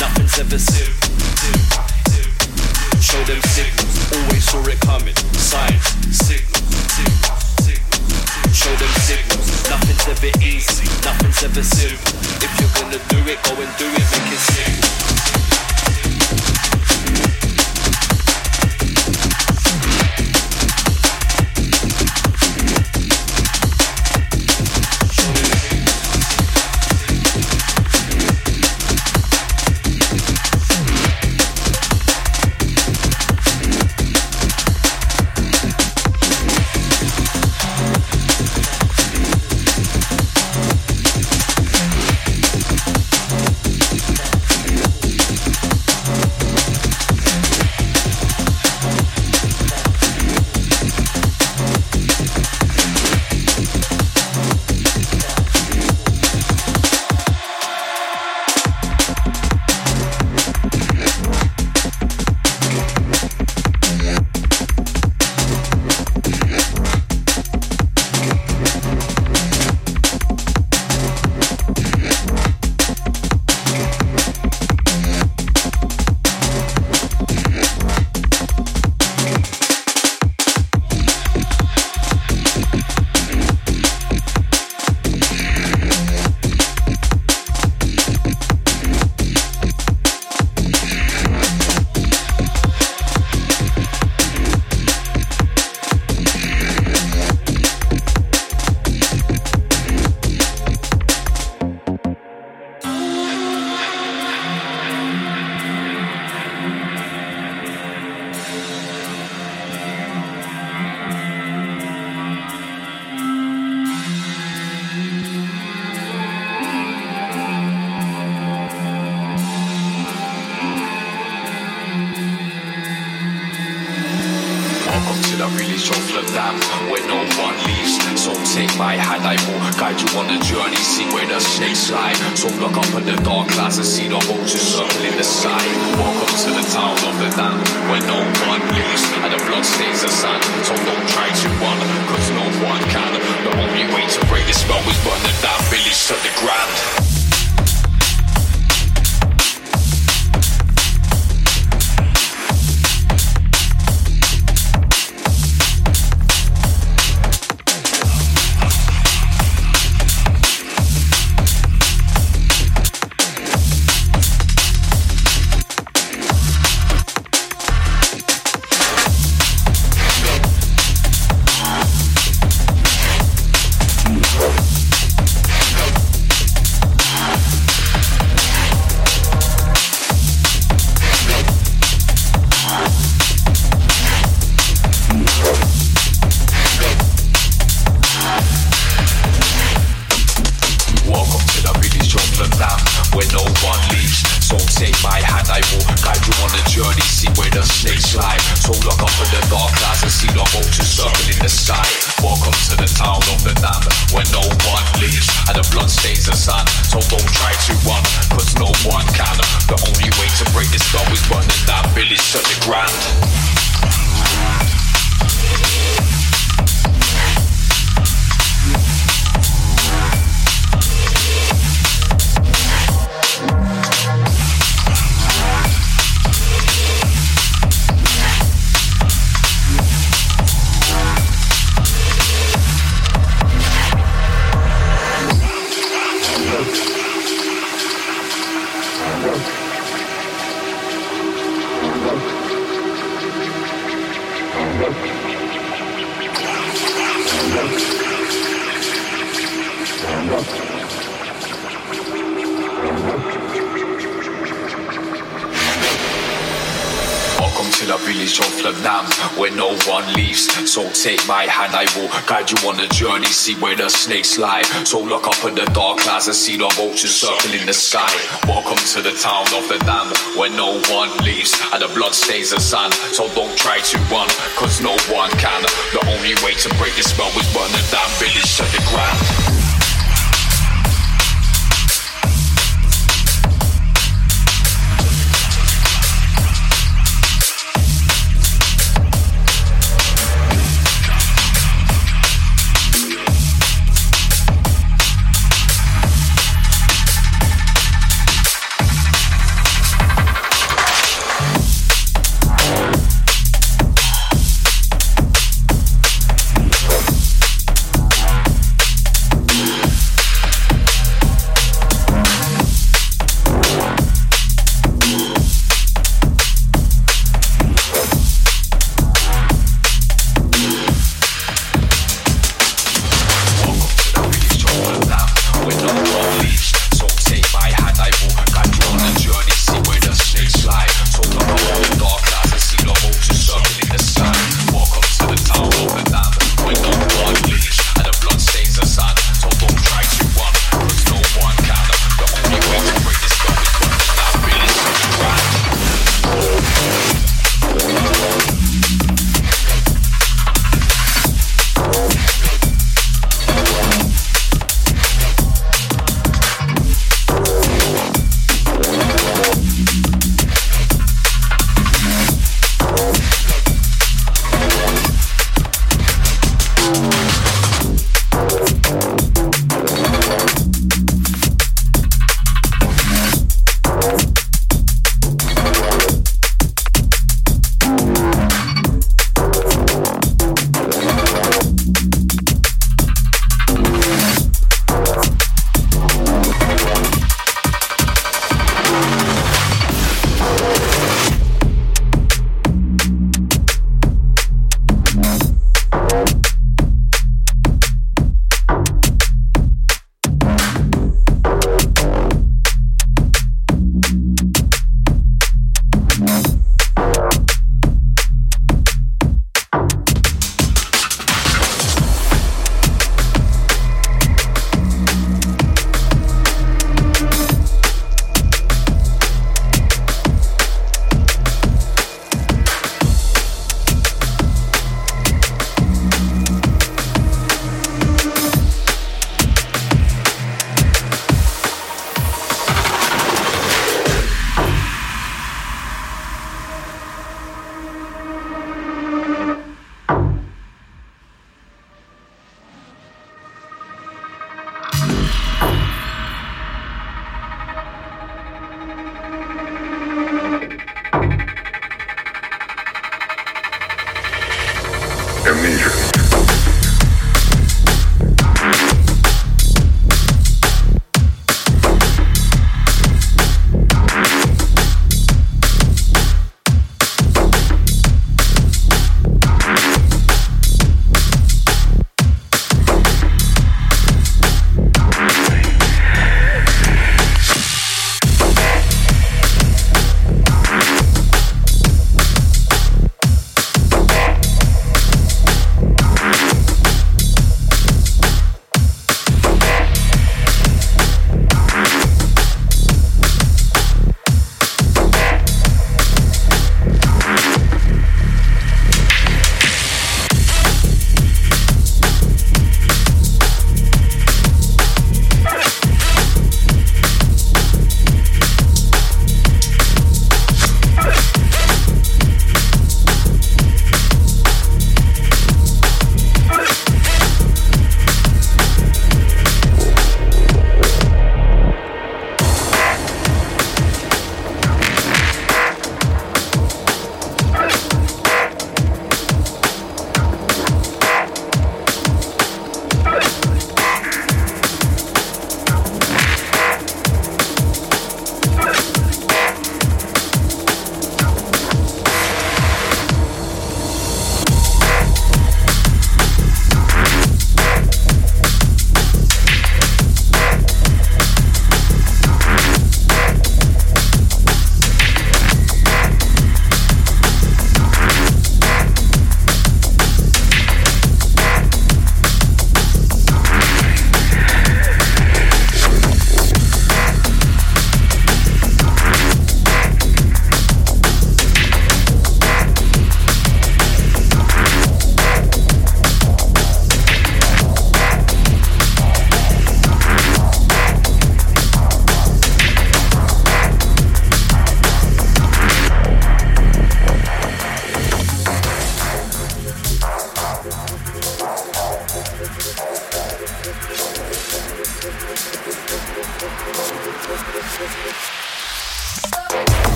nothing's ever zip. Show them signals, always saw it coming. Signs, signals. Show them signals, nothing's ever easy, nothing's ever simple. If you're gonna do it, go and do it, make it simple. Snakes lie. So look up at the dark clouds and see the vultures circling the sky. Welcome to the town of the damned, where no one leaves and the blood stains the sand. So don't try to run, cause no one can. The only way to break the spell is burn the damn village to the ground.